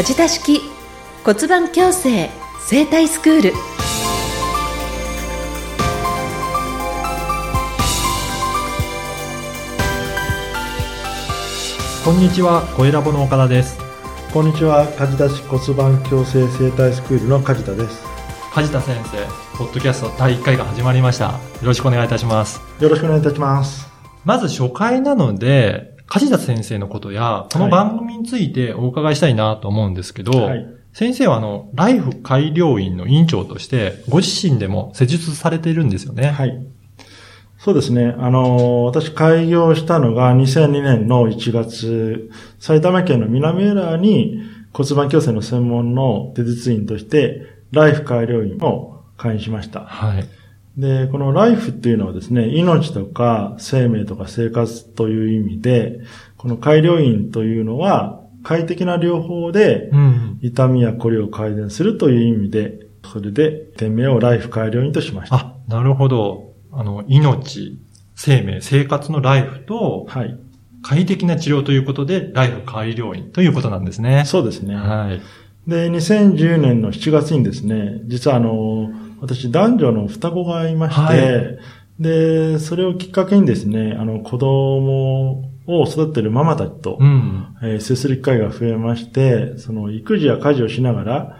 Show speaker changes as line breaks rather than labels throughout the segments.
梶田式骨盤矯正整体スクール
こんにちは、小ラボの岡田です。
こんにちは、梶田市骨盤矯正整体スクールの梶田です。
梶田先生、ポッドキャスト第1回が始まりました。よろしくお願いいたします。
よろしくお願いいたします。
まず初回なので、梶田先生のことや、この番組についてお伺いしたいなと思うんですけど、
はい
先生はあの、ライフ改良院の院長として、ご自身でも施術されているんですよね。
はい。そうですね。あの、私開業したのが2002年の1月、埼玉県の南浦和に骨盤矯正の専門の手術院として、ライフ改良院を開院しました。
はい。
で、このライフっていうのはですね、命とか生命とか生活という意味で、この改良院というのは快適な療法で
うん。
痛みやこりを改善するという意味で、それで店名をライフ改良院としました。
あ、なるほど。あの、命、生命、生活のライフと、
はい。
快適な治療ということで、ライフ改良院ということなんですね。
そうですね。
はい。
で、2010年の7月にですね、実はあの、私男女の双子がいまして、
はい
で、それをきっかけにですね、あの、子供を育てるママたちと、
うん。
えー接する機会が増えまして、その育児や家事をしながら、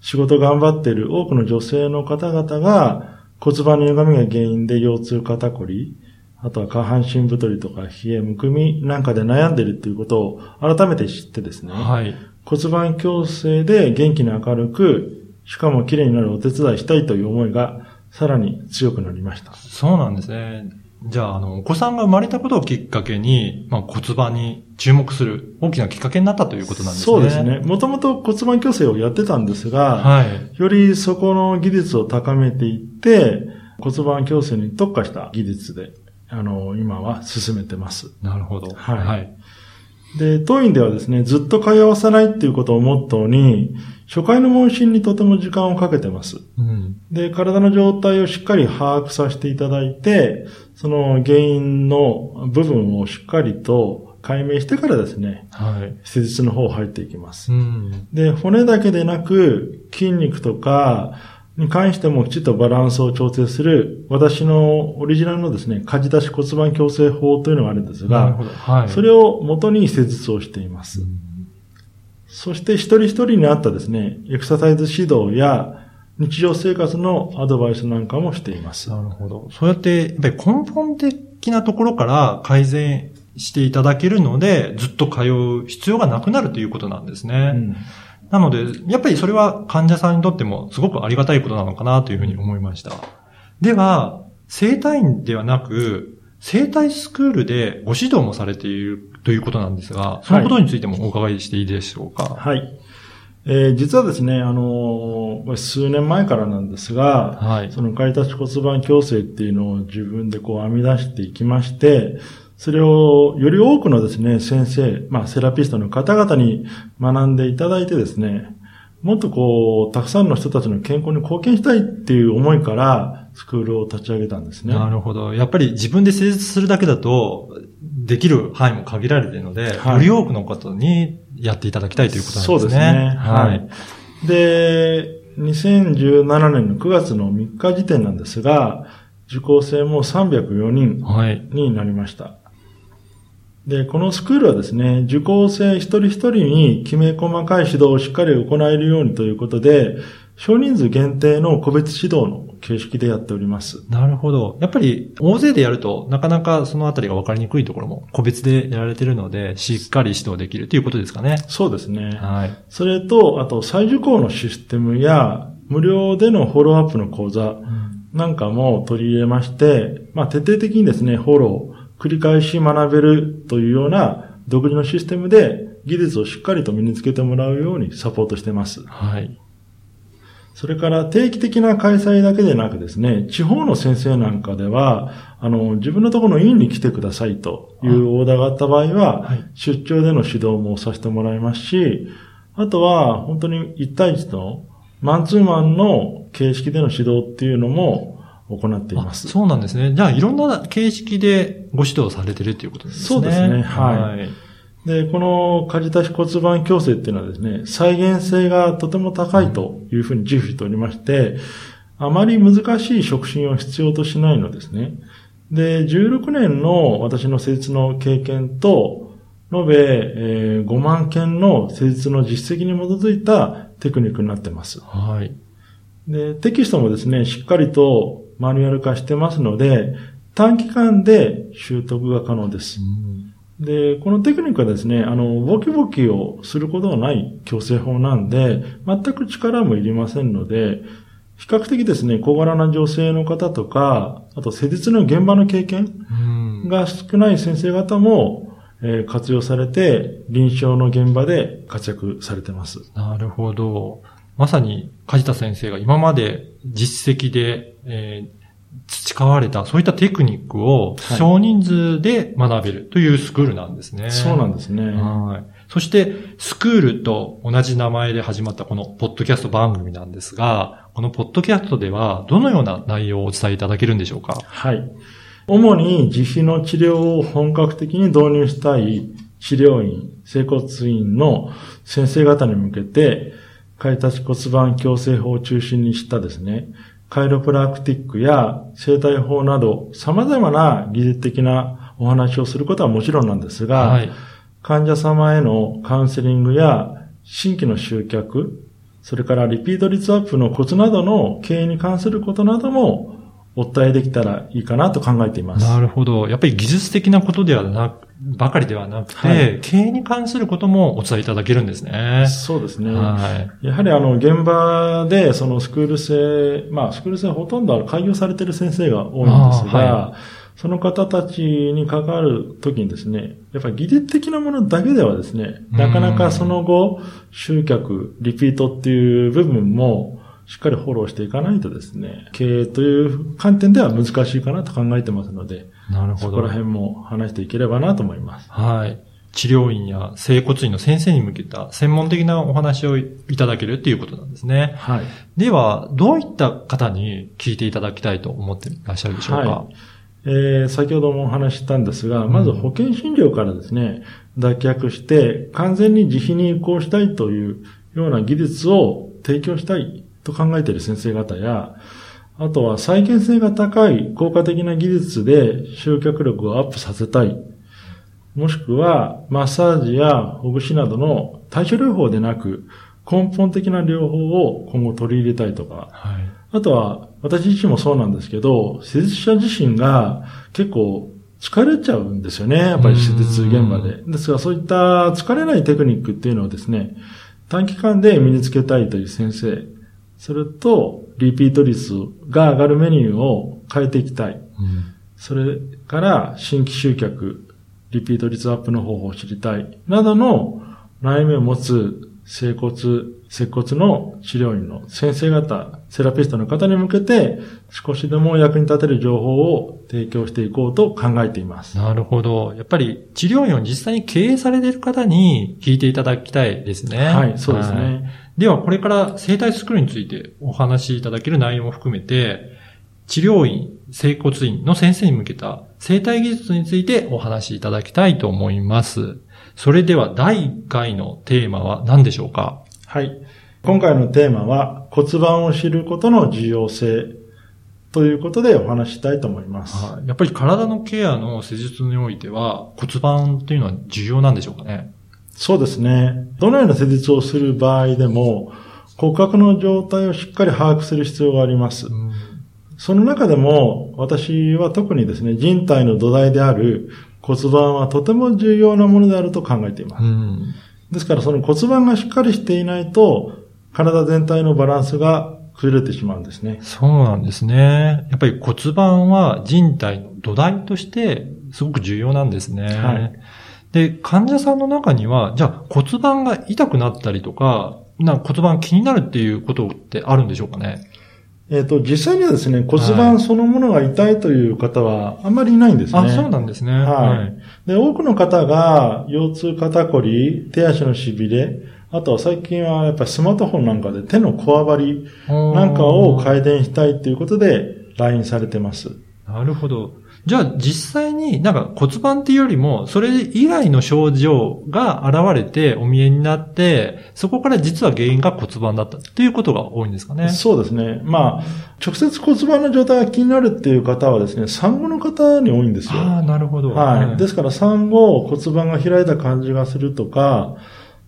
仕事頑張っている多くの女性の方々が骨盤の歪みが原因で腰痛、肩こり、あとは下半身太りとか冷え、むくみなんかで悩んでいるということを改めて知ってですね、
はい。
骨盤矯正で元気に明るく、しかも綺麗になるお手伝いしたいという思いがさらに強くなりました。
そうなんですね。じゃあ、あの、お子さんが生まれたことをきっかけに、まあ、骨盤に注目する大きなきっかけになったということなんですね。
そうです。ね。もともと骨盤矯正をやってたんですが、
はい。
よりそこの技術を高めていって、骨盤矯正に特化した技術で、あの、今は進めてます。
なるほど。
はい
はい。
で、当院ではですね、ずっと通わさないっていうことをモットーに、初回の問診にとても時間をかけてます。
うん。
で、体の状態をしっかり把握させていただいて、その原因の部分をしっかりと解明してからですね、
はい。
施術の方入っていきます
う。ん。
で、骨だけでなく、筋肉とかに関してもきちっとバランスを調整する、私のオリジナルのですね、舵出し骨盤矯正法というのがあるんですが。
はい。
それを元に施術をしています。そして一人一人に合ったですね、エクササイズ指導や日常生活のアドバイスなんかもしています。
なるほど。そうやって、やっぱり根本的なところから改善していただけるので、ずっと通う必要がなくなるということなんですね。
うん
なので、やっぱりそれは患者さんにとってもすごくありがたいことなのかなというふうに思いました。では、生体院ではなく、生体スクールでご指導もされているということなんですが、そのことについてもお伺いしていいでしょうか？
はい。えー実はですね、あのー数年前からなんですが、
はい。
その買い立ち骨盤矯正っていうのを自分でこう編み出していきまして、それをより多くのですね、先生、まあセラピストの方々に学んでいただいてですね、もっとこう、たくさんの人たちの健康に貢献したいっていう思いから、スクールを立ち上げたんですね。
なるほど。やっぱり自分で施術するだけだと、できる範囲も限られているので、
はい
より多くの方にやっていただきたいということなんですね。
そうですね
は
はいい。で、2017年の9月の3日時点なんですが、受講生も304人
はい。
になりました。で、このスクールはですね、受講生一人一人にきめ細かい指導をしっかり行えるようにということで、少人数限定の個別指導の形式でやっております。
なるほど。やっぱり大勢でやると、なかなかそのあたりが分かりにくいところも個別でやられているので、しっかり指導できるということですかね。
そうですね。
はい。
それと、あと再受講のシステムや、無料でのフォローアップの講座なんかも取り入れまして、まあ徹底的にですね、フォロー、繰り返し学べるというような独自のシステムで技術をしっかりと身につけてもらうようにサポートしてます。
はい。
それから定期的な開催だけでなくですね、地方の先生なんかでは、あの、自分のところの院に来てくださいというオーダーがあった場合は、
はい
出張での指導もさせてもらいますし、あとは本当に1対1のマンツーマンの形式での指導っていうのも行ってい
あ
ます。
そうなんですね。じゃあ、いろんな形式でご指導されてるっていうことですね。
そうですねはい
はい。
で、この梶田骨盤矯正っていうのはですね、再現性がとても高いというふうに自負しておりまして、あまり難しい触診を必要としないのですね。で、16年の私の施術の経験と、延べ、えー5万件の施術の実績に基づいたテクニックになってます。
はい。
で、テキストもですね、しっかりとマニュアル化してますので、短期間で習得が可能です。で、このテクニックはですね、あの、ボキボキをすることがない矯正法なんで、全く力もいりませんので、比較的ですね、小柄な女性の方とか、あと施術の現場の経験
うん。
が少ない先生方も、えー活用されて、臨床の現場で活躍されてます。
なるほど。まさに、梶田先生が今まで実績で、えー培われた、そういったテクニックを
はい
少人数で学べるというスクールなんですね。
そうなんですね。
はい。そして、スクールと同じ名前で始まったこのポッドキャスト番組なんですが、このポッドキャストではどのような内容をお伝えいただけるんでしょうか？
はい。主に自費の治療を本格的に導入したい治療院、整骨院の先生方に向けて、開達骨盤矯正法を中心にしたですね、カイロプラクティックや生体法など様々な技術的なお話をすることはもちろんなんですが、
はい。
患者様へのカウンセリングや新規の集客、それからリピート率アップのコツなどの経営に関することなどもお伝えできたらいいかなと考えています。
なるほど。やっぱり技術的なことではなく、ばかりではなくて、
はい
経営に関することもお伝えいただけるんですね。
そうですね。
はい。
やはりあの、現場で、そのスクール生、まあ、スクール生ほとんどは開業されている先生が多いんですが、
は
その方たちに関わるときにですね、やっぱり技術的なものだけではですね、なかなかその後、集客、リピートっていう部分も、しっかりフォローしていかないとですね、経営という観点では難しいかなと考えてますので、
なるほど。
そこら辺も話していければなと思います。
はい。治療院や整骨院の先生に向けた専門的なお話をいただけるっていうことなんですね。
はい。
では、どういった方に聞いていただきたいと思っていらっしゃるでしょうか、
はいえー先ほどもお話ししたんですが、まず保険診療からですね、脱却して完全に自費に移行したいというような技術を提供したいと考えている先生方や、あとは再現性が高い効果的な技術で集客力をアップさせたい。もしくは、マッサージやほぐしなどの対処療法でなく、根本的な療法を今後取り入れたいとか、
はい。
あとは、私自身もそうなんですけど、施術者自身が結構疲れちゃうんですよね。やっぱり施術現場で。ですが、そういった疲れないテクニックっていうのをですね、短期間で身につけたいという先生、それと、リピート率が上がるメニューを変えていきたい。
うん
それから、新規集客、リピート率アップの方法を知りたい。などの悩みを持つ整骨、接骨の治療院の先生方、セラピストの方に向けて、少しでも役に立てる情報を提供していこうと考えています。
なるほど。やっぱり治療院を実際に経営されている方に聞いていただきたいですね。
はい、そうです
はい
ね。
では、これから生体スクールについてお話しいただける内容も含めて、治療院、整骨院の先生に向けた生体技術についてお話しいただきたいと思います。それでは第1回のテーマは何でしょうか？
はい。今回のテーマは骨盤を知ることの重要性ということでお話ししたいと思います。
はいやっぱり体のケアの施術においては骨盤っていうのは重要なんでしょうかね？
そうですね。どのような施術をする場合でも骨格の状態をしっかり把握する必要があります。その中でも、私は特にですね、人体の土台である骨盤はとても重要なものであると考えています。
うん。
ですからその骨盤がしっかりしていないと、体全体のバランスが崩れてしまうんですね。
そうなんですね。やっぱり骨盤は人体の土台としてすごく重要なんですね。
はい
で、患者さんの中には、じゃあ骨盤が痛くなったりとか、な骨盤気になるっていうことってあるんでしょうかね？
えっ、と、実際にはですね、骨盤そのものが痛いという方はあんまりいないんですね。
あ、そうなんですね。
はい。で、多くの方が、腰痛、肩こり、手足のしびれ、あとは最近はやっぱりスマートフォンなんかで手のこわばりなんかを改善したいということで来院されてます。
なるほど。じゃあ実際になんか骨盤っていうよりも、それ以外の症状が現れてお見えになって、そこから実は原因が骨盤だったっていうことが多いんですかね。
そうですね。まあ、直接骨盤の状態が気になるっていう方はですね、産後の方に多いんですよ。
ああ、なるほど。
はい。ですから産後骨盤が開いた感じがするとか、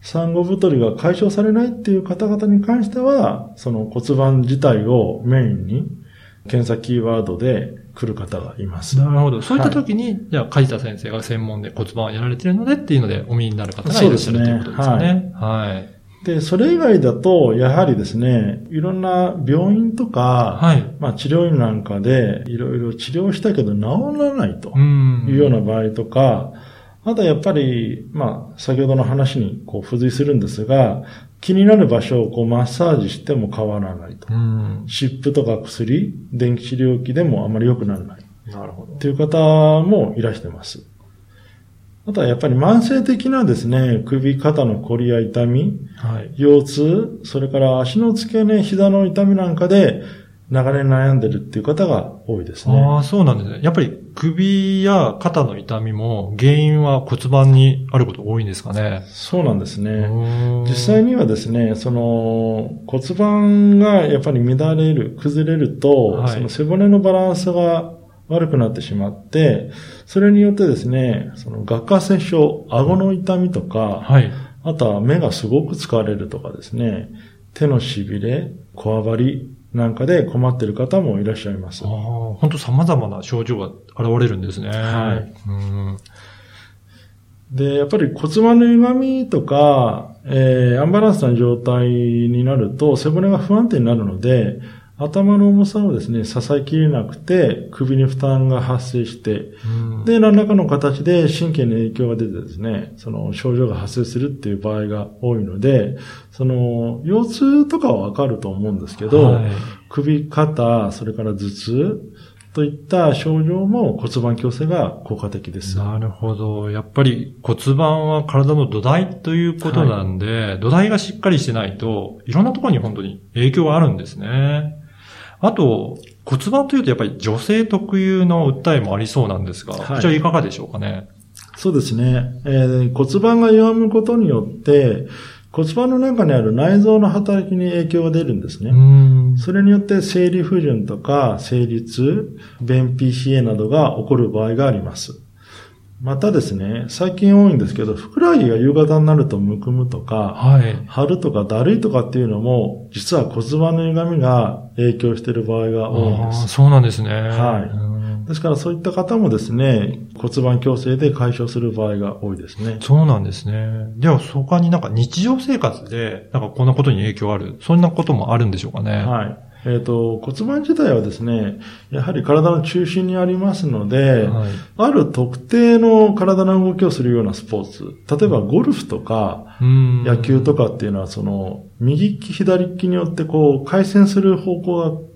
産後太りが解消されないっていう方々に関しては、その骨盤自体をメインに検査キーワードで来る方がいます。
なるほど。そういった時に、じゃあ、梶田先生が専門で骨盤をやられているのでっていうので、お見えになる方がいらっしゃるということですよね。はい。
で、それ以外だと、やはりですね、いろんな病院とか、
はい。
まあ治療院なんかでいろいろ治療したけど治らないと
うん。
いうような場合とか、あとはやっぱり、まあ先ほどの話にこう付随するんですが、気になる場所をこうマッサージしても変わらないと。
うん。
湿布とか薬、電気治療器でもあまり良くならない。
なるほど
っ。ていう方もいらしてます。あとはやっぱり慢性的なですね、首、肩のこりや痛み、
はい。
腰痛、それから足の付け根、膝の痛みなんかで長年悩んでるっていう方が多いですね。
ああ、そうなんですね。やっぱり首や肩の痛みも原因は骨盤にあること多いんですかね。
そうなんですね。実
実
際にはですね、その骨盤がやっぱり乱れる、崩れると、
はい
その背骨のバランスが悪くなってしまって、それによってですね、その顎下接症、顎の痛みとか、
はい。
あとは目がすごく疲れるとかですね、手のしびれ、こわばりなんかで困っている方もいらっしゃいます
ああ、。本当様々な症状が現れるんですね。
はい。
うん。
で、やっぱり骨盤の歪みとか、えー、アンバランスな状態になると背骨が不安定になるので、頭の重さをですね、支えきれなくて、首に負担が発生して、
うん
で、何らかの形で神経に影響が出てですね、その症状が発生するっていう場合が多いので、その、腰痛とかはわかると思うんですけど、
はい
首、肩、それから頭痛といった症状も骨盤矯正が効果的です。
なるほど。やっぱり骨盤は体の土台ということなんで、土台がしっかりしてないと、いろんなところに本当に影響があるんですね。あと、骨盤というとやっぱり女性特有の訴えもありそうなんですが、
はい
こちらいかがでしょうかね？
そうですね。えー骨盤が弱むことによって、骨盤の中にある内臓の働きに影響が出るんですね。
ん
それによって生理不順とか生理痛、便秘冷えなどが起こる場合があります。またですね、最近多いんですけど、ふくらはぎが夕方になるとむくむとか、
はい。
張るとかだるいとかっていうのも、実は骨盤の歪みが影響している場合が多いんです。
そうなんですね。
はい
うん
ですからそういった方もですね、骨盤矯正で解消する場合が多いですね。
そうなんですね。では、他になんか日常生活で、なんかこんなことに影響ある、そんなこともあるんでしょうかね。
はい。えっ、と、骨盤自体はですね、やはり体の中心にありますので、
はい。
ある特定の体の動きをするようなスポーツ、例えばゴルフとか
うん
野球とかっていうのは、その、右利き左利きによってこう、回旋する方向が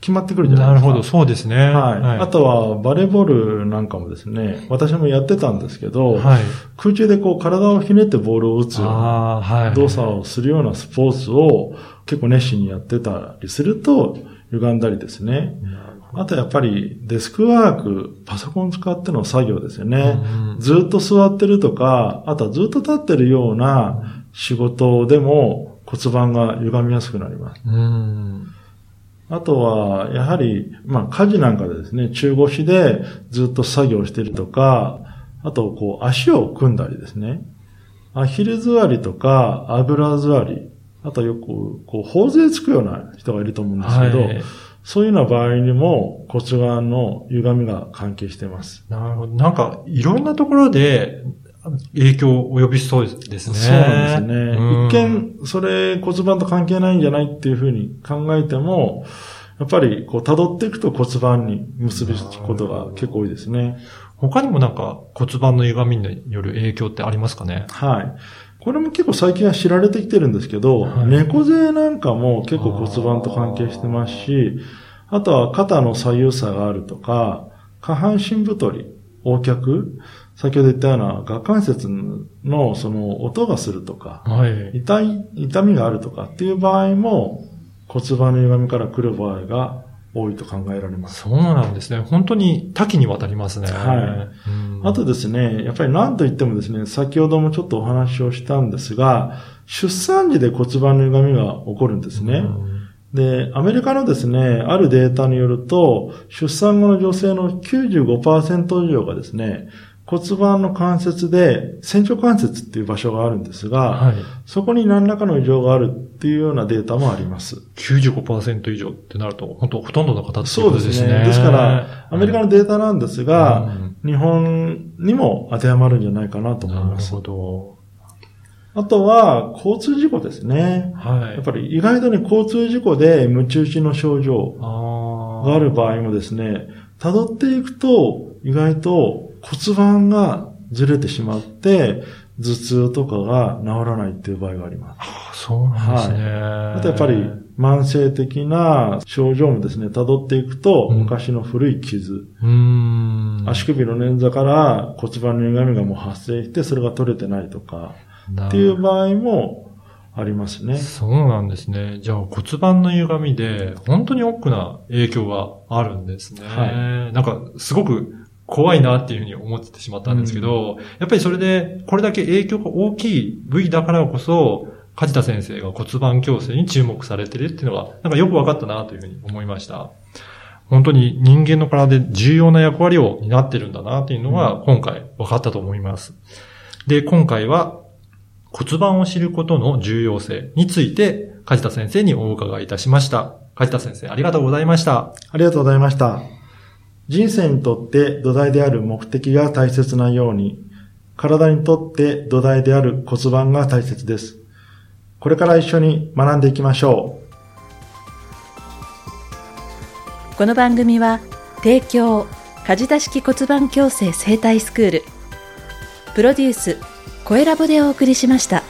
決まってくるじゃなですか。
ないるほど、そうですね。
はい。あとは、バレーボールなんかもですね、私もやってたんですけど、
はい。
空中でこう体をひねってボールを打つ。動作をするようなスポーツを結構熱心にやってたりすると歪んだりですね。あとやっぱりデスクワーク、パソコン使っての作業ですよね。
うん
ずっと座ってるとか、あとはずっと立ってるような仕事でも骨盤が歪みやすくなります。
うん。
あとは、やはり、まあ、家事なんかでですね、中腰でずっと作業してるとか、あと、こう、足を組んだりですね。アヒル座りとか、あぐら座り、あとよく、こう、頬杖つくような人がいると思うんですけど、
はい。
そういうような場合にも骨盤の歪みが関係しています。
なるほど。なんか、いろんなところで影響を及びそうですね。
そうなんですね。
うん
一見、それ骨盤と関係ないんじゃないっていうふうに考えても、やっぱりこう辿っていくと骨盤に結びつくことが結構多いですね。
他にもなんか骨盤の歪みによる影響ってありますかね？
はい。これも結構最近は知られてきてるんですけど、
はい
猫背なんかも結構骨盤と関係してますし、あとは肩の左右差があるとか、下半身太り、横脚、先ほど言ったような顎関節のその音がするとか、
はい。
痛い、痛みがあるとかっていう場合も骨盤の歪みから来る場合が多いと考えられます。
そうなんですね。本当に多岐にわたりますね。
はい
うん
あとですね、やっぱり何と言ってもですね、先ほどもちょっとお話をしたんですが、出産時で骨盤の歪みが起こるんですね。
うん
で、アメリカのですね、あるデータによると、出産後の女性の95%以上がですね、骨盤の関節で、仙腸関節っていう場所があるんですが、
はい。
そこに何らかの異常があるっていうようなデータもあります。
95%以上ってなると、本当ほとんどの方っていう
そうで
ことですすね。
ね。ですから、アメリカのデータなんですが、
うん
日本にも当てはまるんじゃないかなと思います
なるほ。ど。
あとは、交通事故ですね。
はい。
やっぱり意外とね、交通事故でムチ打ちの症状
あ
がある場合もですね、辿っていくと、意外と骨盤がずれてしまって、頭痛とかが治らないっていう場合があります。
あそうなんですね。
あとやっぱり慢性的な症状もですね、辿っていくと、
うん
昔の古い傷、
うーん。
足首の捻挫から骨盤の歪みがもう発生して、それが取れてないとか、
な
っていう場合もありますね。
そうなんですね。じゃあ骨盤の歪みで、本当に大きな影響があるんですね。
は
なんか、すごく怖いなっていうふうに思ってしまったんですけど、やっぱりそれで、これだけ影響が大きい部位だからこそ、梶田先生が骨盤矯正に注目されてるっていうのが、なんかよく分かったなというふうに思いました。本当に人間の体で重要な役割を担ってるんだなっていうのが今回分かったと思います。で、今回は骨盤を知ることの重要性について、梶田先生にお伺いいたしました。梶田先生、ありがとうございました。
ありがとうございました。人生にとって土台である目的が大切なように、体にとって土台である骨盤が大切です。これから一緒に学んでいきましょう。
この番組は提供梶田式骨盤矯正整体スクールプロデュース小ラボでお送りしました。